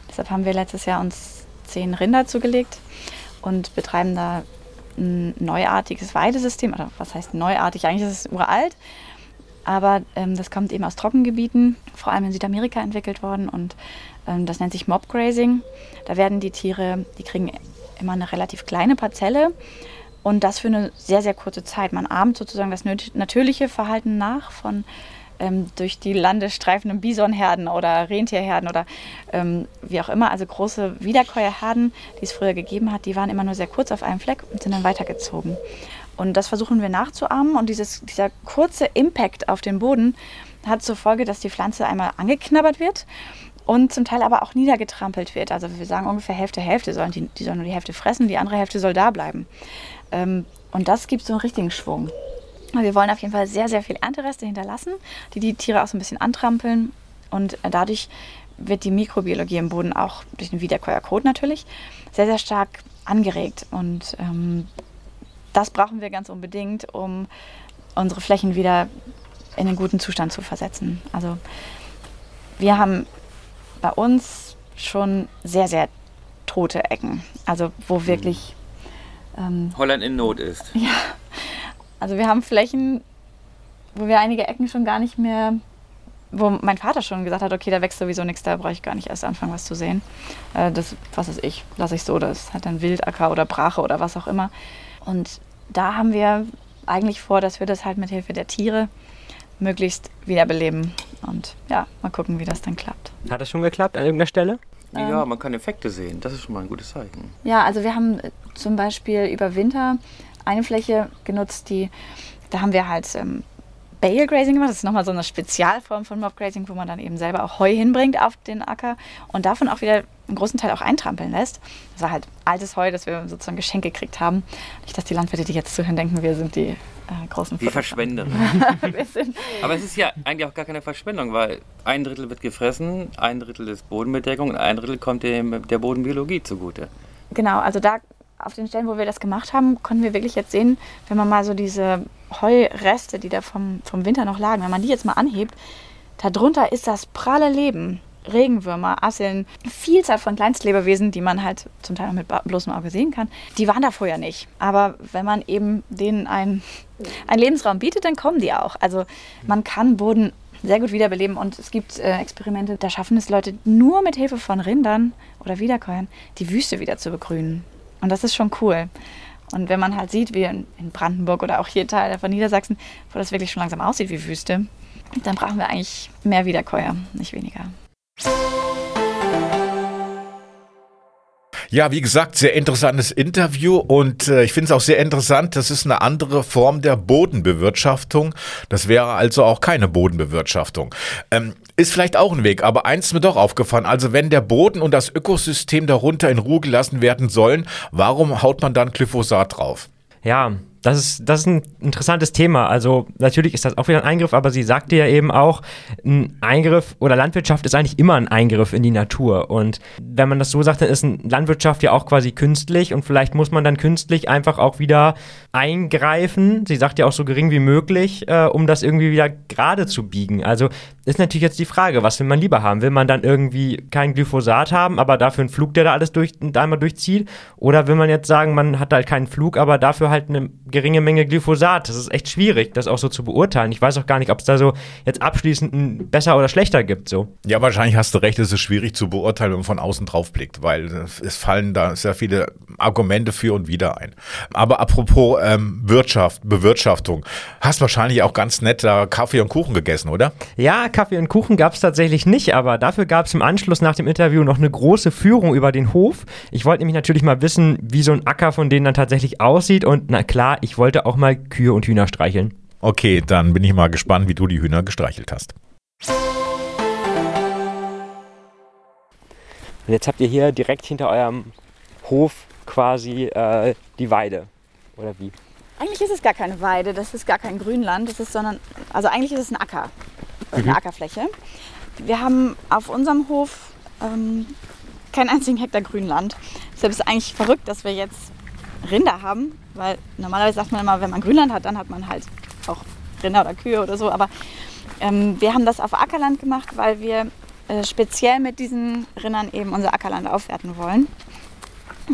Deshalb haben wir letztes Jahr uns zehn Rinder zugelegt und betreiben da ein neuartiges Weidesystem. Oder was heißt neuartig? Eigentlich ist es uralt. Aber ähm, das kommt eben aus Trockengebieten, vor allem in Südamerika entwickelt worden. Und ähm, das nennt sich Mobgrazing. Da werden die Tiere, die kriegen immer eine relativ kleine Parzelle. Und das für eine sehr, sehr kurze Zeit. Man ahmt sozusagen das natürliche Verhalten nach von ähm, durch die Lande streifenden Bisonherden oder Rentierherden oder ähm, wie auch immer. Also große Wiederkäuerherden, die es früher gegeben hat, die waren immer nur sehr kurz auf einem Fleck und sind dann weitergezogen. Und das versuchen wir nachzuahmen. Und dieses, dieser kurze Impact auf den Boden hat zur Folge, dass die Pflanze einmal angeknabbert wird und zum Teil aber auch niedergetrampelt wird. Also wir sagen ungefähr Hälfte, Hälfte sollen die, die sollen nur die Hälfte fressen, die andere Hälfte soll da bleiben. Ähm, Und das gibt so einen richtigen Schwung. Wir wollen auf jeden Fall sehr, sehr viel Erntereste hinterlassen, die die Tiere auch so ein bisschen antrampeln. Und dadurch wird die Mikrobiologie im Boden auch durch den Wiederkäuerkot natürlich sehr, sehr stark angeregt. Und ähm, das brauchen wir ganz unbedingt, um unsere Flächen wieder in einen guten Zustand zu versetzen. Also wir haben bei uns schon sehr, sehr tote Ecken. Also wo mhm. wirklich ähm, Holland in Not ist. Ja. Also wir haben Flächen, wo wir einige Ecken schon gar nicht mehr, wo mein Vater schon gesagt hat, okay, da wächst sowieso nichts, da brauche ich gar nicht erst anfangen, was zu sehen. Äh, das, was ist ich, lasse ich so, das hat dann Wildacker oder Brache oder was auch immer. Und da haben wir eigentlich vor, dass wir das halt mit Hilfe der Tiere möglichst wiederbeleben. Und ja, mal gucken, wie das dann klappt. Hat das schon geklappt an irgendeiner Stelle? Ja, ähm, man kann Effekte sehen. Das ist schon mal ein gutes Zeichen. Ja, also wir haben äh, zum Beispiel über Winter eine Fläche genutzt, die, da haben wir halt ähm, Bale Grazing gemacht. Das ist nochmal so eine Spezialform von Mob Grazing, wo man dann eben selber auch Heu hinbringt auf den Acker und davon auch wieder einen großen Teil auch eintrampeln lässt. Das war halt altes Heu, das wir sozusagen Geschenk gekriegt haben. Nicht, dass die Landwirte, die jetzt zuhören, denken, wir sind die äh, großen Die Verschwender. Aber es ist ja eigentlich auch gar keine Verschwendung, weil ein Drittel wird gefressen, ein Drittel ist Bodenbedeckung und ein Drittel kommt dem, der Bodenbiologie zugute. Genau, also da auf den Stellen, wo wir das gemacht haben, konnten wir wirklich jetzt sehen, wenn man mal so diese Heureste, die da vom, vom Winter noch lagen, wenn man die jetzt mal anhebt, darunter ist das pralle Leben. Regenwürmer, Asseln, Vielzahl von Kleinstlebewesen, die man halt zum Teil auch mit bloßem Auge sehen kann, die waren da vorher nicht. Aber wenn man eben denen einen, einen Lebensraum bietet, dann kommen die auch. Also man kann Boden sehr gut wiederbeleben und es gibt äh, Experimente, da schaffen es Leute nur mit Hilfe von Rindern oder Wiederkäuern, die Wüste wieder zu begrünen. Und das ist schon cool. Und wenn man halt sieht, wie in, Brandenburg oder auch hier Teil von Niedersachsen, wo das wirklich schon langsam aussieht wie Wüste, dann brauchen wir eigentlich mehr Wiederkäuer, nicht weniger. Ja, wie gesagt, sehr interessantes Interview und äh, ich finde es auch sehr interessant, das ist eine andere Form der Bodenbewirtschaftung. Das wäre also auch keine Bodenbewirtschaftung. Ähm, ist vielleicht auch ein Weg, aber eins ist mir doch aufgefallen. Also wenn der Boden und das Ökosystem darunter in Ruhe gelassen werden sollen, warum haut man dann Glyphosat drauf? Ja, das ist, das ist ein interessantes Thema. Also natürlich ist das auch wieder ein Eingriff, aber sie sagte ja eben auch, ein Eingriff oder Landwirtschaft ist eigentlich immer ein Eingriff in die Natur. Und wenn man das so sagt, dann ist Landwirtschaft ja auch quasi künstlich und vielleicht muss man dann künstlich einfach auch wieder eingreifen. Sie sagt ja auch so gering wie möglich, äh, um das irgendwie wieder gerade zu biegen. Also ist natürlich jetzt die Frage, was will man lieber haben? Will man dann irgendwie kein Glyphosat haben, aber dafür einen Flug, der da alles durch, einmal durchzieht? Oder will man jetzt sagen, man hat halt keinen Flug, aber dafür halt eine geringe Menge Glyphosat. Das ist echt schwierig, das auch so zu beurteilen. Ich weiß auch gar nicht, ob es da so jetzt abschließend ein besser oder schlechter gibt. So. Ja, wahrscheinlich hast du recht, es ist schwierig zu beurteilen, wenn man von außen drauf blickt, weil es fallen da sehr viele Argumente für und wieder ein. Aber apropos ähm, Wirtschaft, Bewirtschaftung, hast wahrscheinlich auch ganz nett da Kaffee und Kuchen gegessen, oder? Ja, Kaffee und Kuchen gab es tatsächlich nicht, aber dafür gab es im Anschluss nach dem Interview noch eine große Führung über den Hof. Ich wollte nämlich natürlich mal wissen, wie so ein Acker von denen dann tatsächlich aussieht und na klar, ich wollte auch mal Kühe und Hühner streicheln. Okay, dann bin ich mal gespannt, wie du die Hühner gestreichelt hast. Und jetzt habt ihr hier direkt hinter eurem Hof quasi äh, die Weide. Oder wie? Eigentlich ist es gar keine Weide, das ist gar kein Grünland, das ist sondern, also eigentlich ist es ein Acker, eine mhm. Ackerfläche. Wir haben auf unserem Hof ähm, keinen einzigen Hektar Grünland. Deshalb ist es eigentlich verrückt, dass wir jetzt Rinder haben, weil normalerweise sagt man immer, wenn man Grünland hat, dann hat man halt auch Rinder oder Kühe oder so. Aber ähm, wir haben das auf Ackerland gemacht, weil wir äh, speziell mit diesen Rindern eben unser Ackerland aufwerten wollen.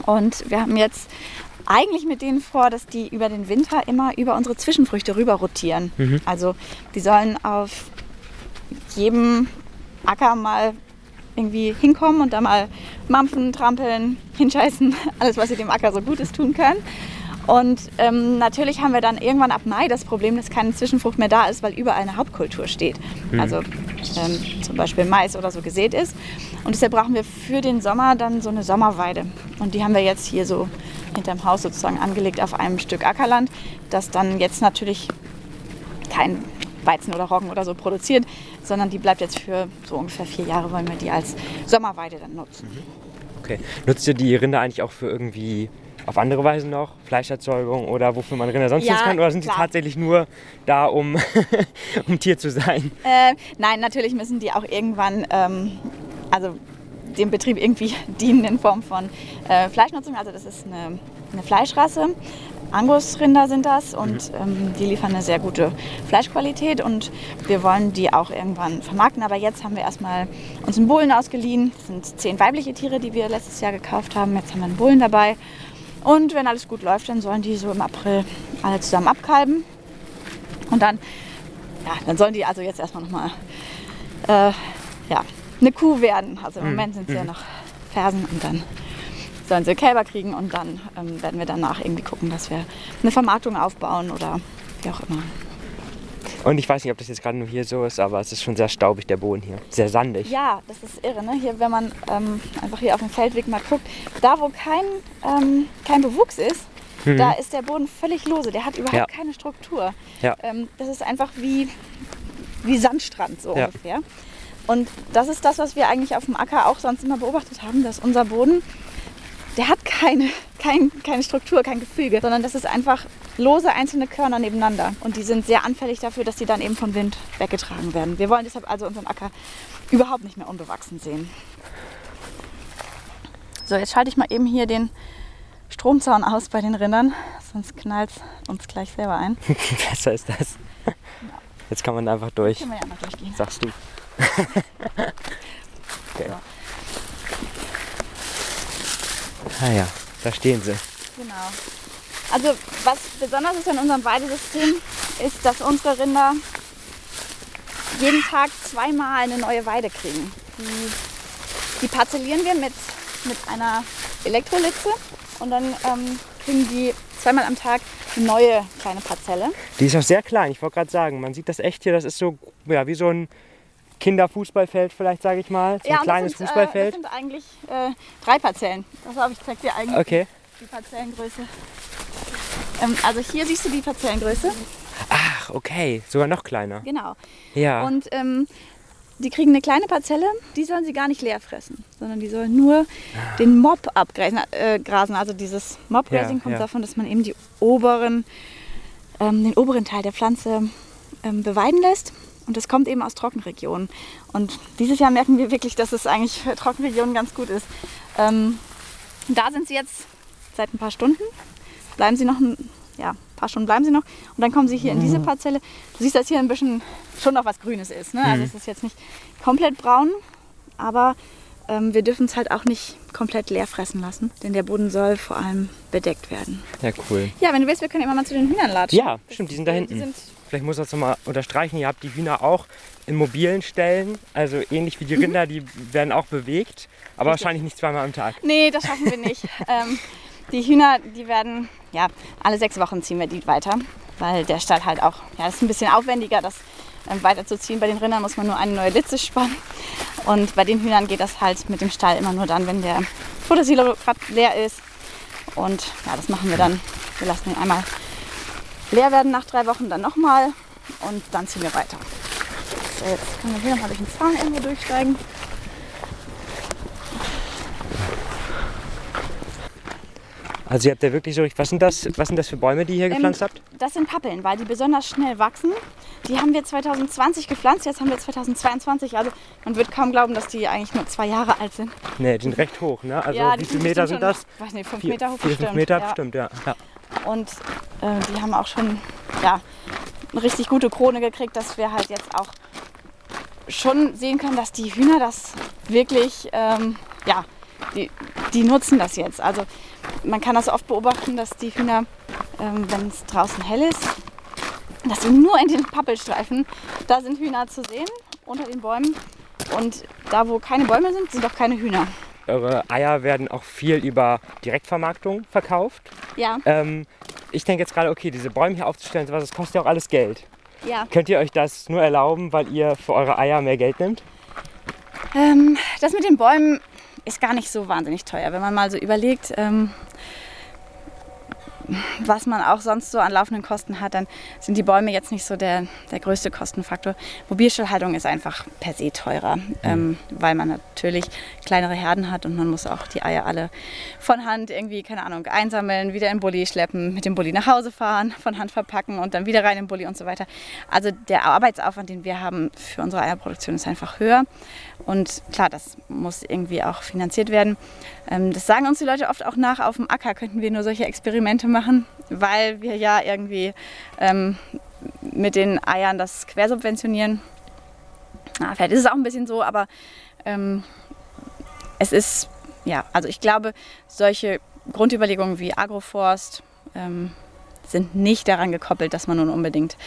Und wir haben jetzt eigentlich mit denen vor, dass die über den Winter immer über unsere Zwischenfrüchte rüber rotieren. Mhm. Also die sollen auf jedem Acker mal irgendwie hinkommen und da mal mampfen, trampeln, hinscheißen, alles, was sie dem Acker so Gutes tun können. Und ähm, natürlich haben wir dann irgendwann ab Mai das Problem, dass keine Zwischenfrucht mehr da ist, weil überall eine Hauptkultur steht. Mhm. Also ähm, zum Beispiel Mais oder so gesät ist. Und deshalb brauchen wir für den Sommer dann so eine Sommerweide. Und die haben wir jetzt hier so hinterm Haus sozusagen angelegt auf einem Stück Ackerland, das dann jetzt natürlich kein Weizen oder Roggen oder so produziert, sondern die bleibt jetzt für so ungefähr vier Jahre, wollen wir die als Sommerweide dann nutzen. Okay. Nutzt ihr die Rinder eigentlich auch für irgendwie auf andere Weise noch? Fleischerzeugung oder wofür man Rinder sonst Ja, nutzen kann? Oder sind klar. sie tatsächlich nur da, um, um Tier zu sein? Äh, nein, natürlich müssen die auch irgendwann, ähm, also dem Betrieb irgendwie dienen in Form von äh, Fleischnutzung. Also das ist eine, eine Fleischrasse. Angus-Rinder sind das und ähm, die liefern eine sehr gute Fleischqualität und wir wollen die auch irgendwann vermarkten. Aber jetzt haben wir erstmal uns einen Bullen ausgeliehen. Das sind zehn weibliche Tiere, die wir letztes Jahr gekauft haben. Jetzt haben wir einen Bullen dabei. Und wenn alles gut läuft, dann sollen die so im April alle zusammen abkalben. Und dann, ja, dann sollen die also jetzt erstmal nochmal äh, ja, eine Kuh werden. Also im Moment sind sie ja noch Fersen und dann sollen sie Kälber kriegen und dann ähm, werden wir danach irgendwie gucken, dass wir eine Vermarktung aufbauen oder wie auch immer. Und ich weiß nicht, ob das jetzt gerade nur hier so ist, aber es ist schon sehr staubig, der Boden hier. Sehr sandig. Ja, das ist irre. Ne? Hier, wenn man ähm, einfach hier auf dem Feldweg mal guckt, da wo kein, ähm, kein Bewuchs ist, da ist der Boden völlig lose. Der hat überhaupt Ja. keine Struktur. Ja. Ähm, das ist einfach wie, wie Sandstrand so Ja. ungefähr. Und das ist das, was wir eigentlich auf dem Acker auch sonst immer beobachtet haben, dass unser Boden, der hat keine, kein, keine Struktur, kein Gefüge, sondern das ist einfach lose einzelne Körner nebeneinander. Und die sind sehr anfällig dafür, dass sie dann eben vom Wind weggetragen werden. Wir wollen deshalb also unseren Acker überhaupt nicht mehr unbewachsen sehen. So, jetzt schalte ich mal eben hier den Stromzaun aus bei den Rindern, sonst knallt es uns gleich selber ein. Besser ist das. Jetzt kann man einfach durch, Können wir ja einfach durchgehen. sagst du. okay. Ah ja, da stehen sie. Genau. Also was besonders ist an unserem Weidesystem, ist, dass unsere Rinder jeden Tag zweimal eine neue Weide kriegen. Die, die parzellieren wir mit, mit einer Elektrolitze und dann ähm, kriegen die zweimal am Tag eine neue kleine Parzelle. Die ist auch sehr klein, ich wollte gerade sagen. Man sieht das echt hier, das ist so ja, wie so ein Kinderfußballfeld vielleicht, sage ich mal. So ein und kleines das sind, Fußballfeld. Äh, das sind eigentlich äh, drei Parzellen. Pass auf, ich zeig dir eigentlich Okay. die Parzellengröße. Ähm, also hier siehst du die Parzellengröße. Ach, okay. Sogar noch kleiner. Genau. Ja. Und ähm, die kriegen eine kleine Parzelle, die sollen sie gar nicht leer fressen, sondern die sollen nur den Mob abgrasen. Äh, grasen. Also dieses Mobgrazing Ja, kommt ja. davon, dass man eben die oberen, ähm, den oberen Teil der Pflanze ähm, beweiden lässt. Und das kommt eben aus Trockenregionen. Und dieses Jahr merken wir wirklich, dass es eigentlich für Trockenregionen ganz gut ist. Ähm, da sind sie jetzt seit ein paar Stunden. Bleiben sie noch ein ja, paar Stunden bleiben sie noch. Und dann kommen sie hier in diese Parzelle. Du siehst, dass hier ein bisschen schon noch was Grünes ist. Ne? Also es ist jetzt nicht komplett braun, aber ähm, wir dürfen es halt auch nicht komplett leer fressen lassen. Denn der Boden soll vor allem bedeckt werden. ja, cool. Ja, wenn du willst, wir können immer mal zu den Hühnern latschen. Ja, stimmt, die sind da hinten. Die sind, Vielleicht muss das nochmal unterstreichen. Ihr habt die Hühner auch in mobilen Stellen, also ähnlich wie die Mhm. Rinder, die werden auch bewegt, aber wahrscheinlich nicht zweimal am Tag. nee, das schaffen wir nicht. ähm, die Hühner, die werden, ja, alle sechs Wochen ziehen wir die weiter. Weil der Stall halt auch, ja, das ist ein bisschen aufwendiger, das ähm, weiterzuziehen. Bei den Rindern muss man nur eine neue Litze spannen. Und bei den Hühnern geht das halt mit dem Stall immer nur dann, wenn der Futtersilo gerade leer ist. Und ja, das machen wir dann. Wir lassen ihn einmal leer werden nach drei Wochen, dann nochmal und dann ziehen wir weiter. So, jetzt können wir hier nochmal durch den Zaun irgendwo durchsteigen. Also ihr habt ja wirklich so, was sind das, was sind das für Bäume, die ihr hier gepflanzt Ähm, habt? Das sind Pappeln, weil die besonders schnell wachsen. Die haben wir 2020 gepflanzt, jetzt haben wir 2022. Also man wird kaum glauben, dass die eigentlich nur zwei Jahre alt sind. Ne, die sind recht hoch, ne? Also ja, wie viele Meter sind das? Ich weiß nicht, fünf Vier, Meter hoch vier, bestimmt. fünf Meter ja. bestimmt, ja. ja. Und äh, die haben auch schon ja, eine richtig gute Krone gekriegt, dass wir halt jetzt auch schon sehen können, dass die Hühner das wirklich, ähm, ja, die, die nutzen das jetzt. Also man kann das oft beobachten, dass die Hühner, ähm, wenn es draußen hell ist, dass sie nur in den Pappelstreifen, da sind Hühner zu sehen, unter den Bäumen. Und da, wo keine Bäume sind, sind auch keine Hühner. Eure Eier werden auch viel über Direktvermarktung verkauft. Ja, Ähm, ich denke jetzt gerade, okay, diese Bäume hier aufzustellen, sowas, das kostet ja auch alles Geld. ja. Könnt ihr euch das nur erlauben, weil ihr für eure Eier mehr Geld nimmt? Ähm, das mit den Bäumen ist gar nicht so wahnsinnig teuer, wenn man mal so überlegt. Ähm, was man auch sonst so an laufenden Kosten hat, dann sind die Bäume jetzt nicht so der, der größte Kostenfaktor. Mobilstallhaltung ist einfach per se teurer, mhm. ähm, weil man natürlich kleinere Herden hat und man muss auch die Eier alle von Hand irgendwie, keine Ahnung, einsammeln, wieder in den Bulli schleppen, mit dem Bulli nach Hause fahren, von Hand verpacken und dann wieder rein in den Bulli und so weiter. Also der Arbeitsaufwand, den wir haben für unsere Eierproduktion ist einfach höher. Und klar, das muss irgendwie auch finanziert werden. Ähm, das sagen uns die Leute oft auch nach, auf dem Acker könnten wir nur solche Experimente machen, weil wir ja irgendwie ähm, mit den Eiern das quersubventionieren. Na, vielleicht ist es auch ein bisschen so, aber ähm, es ist, ja, also ich glaube, solche Grundüberlegungen wie Agroforst ähm, sind nicht daran gekoppelt, dass man nun unbedingt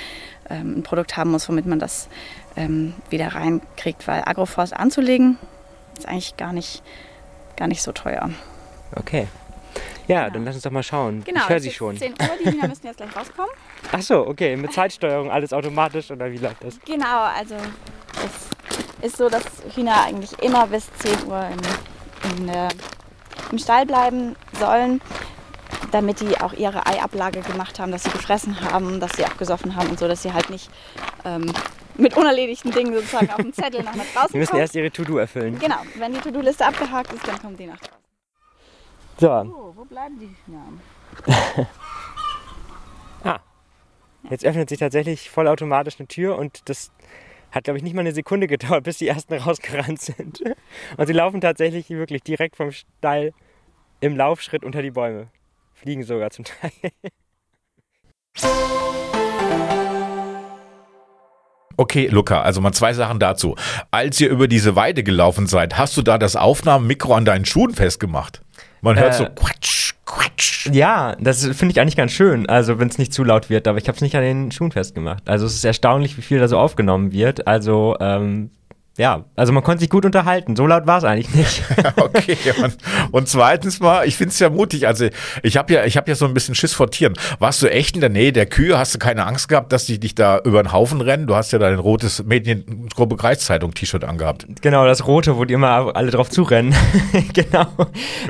ähm, ein Produkt haben muss, womit man das ähm, wieder reinkriegt, weil Agroforst anzulegen ist eigentlich gar nicht, gar nicht so teuer. Okay. Ja, genau. dann lass uns doch mal schauen. Genau, ich höre sie schon. 10 Uhr, die Hühner müssen jetzt gleich rauskommen. Ach so, okay, mit Zeitsteuerung alles automatisch oder wie läuft das? Genau, also es ist so, dass Hühner eigentlich immer bis 10 Uhr in, in, äh, im Stall bleiben sollen damit die auch ihre Eiablage gemacht haben, dass sie gefressen haben, dass sie abgesoffen haben und so, dass sie halt nicht ähm, mit unerledigten Dingen sozusagen auf dem Zettel nach draußen kommen. Sie müssen erst ihre To-Do erfüllen. Genau, wenn die To-Do-Liste abgehakt ist, dann kommen die nach draußen. So. Oh, wo bleiben die Hühner? ah, jetzt öffnet sich tatsächlich vollautomatisch eine Tür und das hat, glaube ich, nicht mal eine Sekunde gedauert, bis die ersten rausgerannt sind. Und sie laufen tatsächlich wirklich direkt vom Stall im Laufschritt unter die Bäume fliegen sogar zum Teil. Okay, Luca, also mal zwei Sachen dazu. Als ihr über diese Weide gelaufen seid, hast du da das Aufnahmemikro an deinen Schuhen festgemacht? Man hört äh, so quatsch, quatsch. Ja, das finde ich eigentlich ganz schön, also wenn es nicht zu laut wird, aber ich habe es nicht an den Schuhen festgemacht. Also es ist erstaunlich, wie viel da so aufgenommen wird. Also ähm, ja, also man konnte sich gut unterhalten. So laut war es eigentlich nicht. okay. Und, und, zweitens mal, ich finde es ja mutig. Also ich habe ja, ich habe ja so ein bisschen Schiss vor Tieren. Warst du echt in der Nähe der Kühe? Hast du keine Angst gehabt, dass die dich da über den Haufen rennen? Du hast ja dein rotes Mediengruppe Kreiszeitung T-Shirt angehabt. Genau, das rote, wo die immer alle drauf zurennen. genau.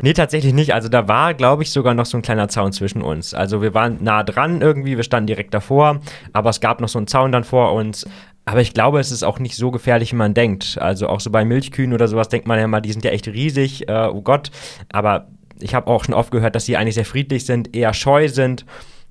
Nee, tatsächlich nicht. Also da war, glaube ich, sogar noch so ein kleiner Zaun zwischen uns. Also wir waren nah dran irgendwie, wir standen direkt davor, aber es gab noch so einen Zaun dann vor uns. Aber ich glaube, es ist auch nicht so gefährlich, wie man denkt. Also auch so bei Milchkühen oder sowas denkt man ja mal, die sind ja echt riesig, äh, oh Gott. Aber ich habe auch schon oft gehört, dass sie eigentlich sehr friedlich sind, eher scheu sind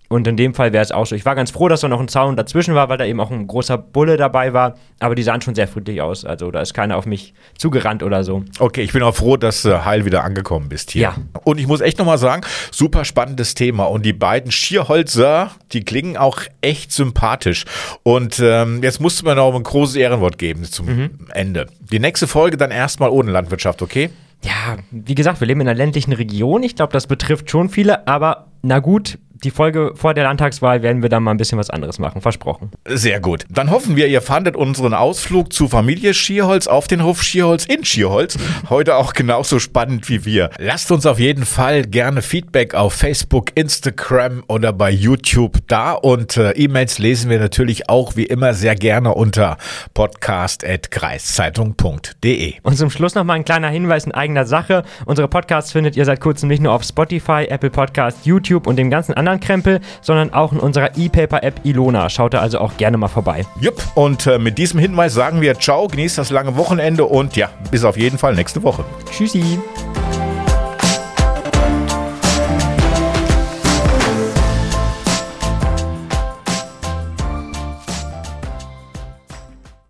und in dem Fall wäre es auch so. Ich war ganz froh, dass da noch ein Zaun dazwischen war, weil da eben auch ein großer Bulle dabei war. Aber die sahen schon sehr friedlich aus. Also da ist keiner auf mich zugerannt oder so. Okay, ich bin auch froh, dass du heil wieder angekommen bist hier. Ja. Und ich muss echt nochmal sagen, super spannendes Thema. Und die beiden Schierholzer, die klingen auch echt sympathisch. Und ähm, jetzt musst du mir noch ein großes Ehrenwort geben zum mhm. Ende. Die nächste Folge dann erstmal ohne Landwirtschaft, okay? Ja, wie gesagt, wir leben in einer ländlichen Region. Ich glaube, das betrifft schon viele. Aber na gut, die Folge vor der Landtagswahl werden wir dann mal ein bisschen was anderes machen, versprochen. Sehr gut. Dann hoffen wir, ihr fandet unseren Ausflug zu Familie Schierholz auf den Hof Schierholz in Schierholz heute auch genauso spannend wie wir. Lasst uns auf jeden Fall gerne Feedback auf Facebook, Instagram oder bei YouTube da und äh, E-Mails lesen wir natürlich auch wie immer sehr gerne unter podcast.kreiszeitung.de. Und zum Schluss noch mal ein kleiner Hinweis in eigener Sache. Unsere Podcasts findet ihr seit kurzem nicht nur auf Spotify, Apple Podcast, YouTube und dem ganzen anderen Krempel, sondern auch in unserer E-Paper-App Ilona. Schaut da also auch gerne mal vorbei. Jupp, und äh, mit diesem Hinweis sagen wir Ciao, genießt das lange Wochenende und ja, bis auf jeden Fall nächste Woche. Tschüssi.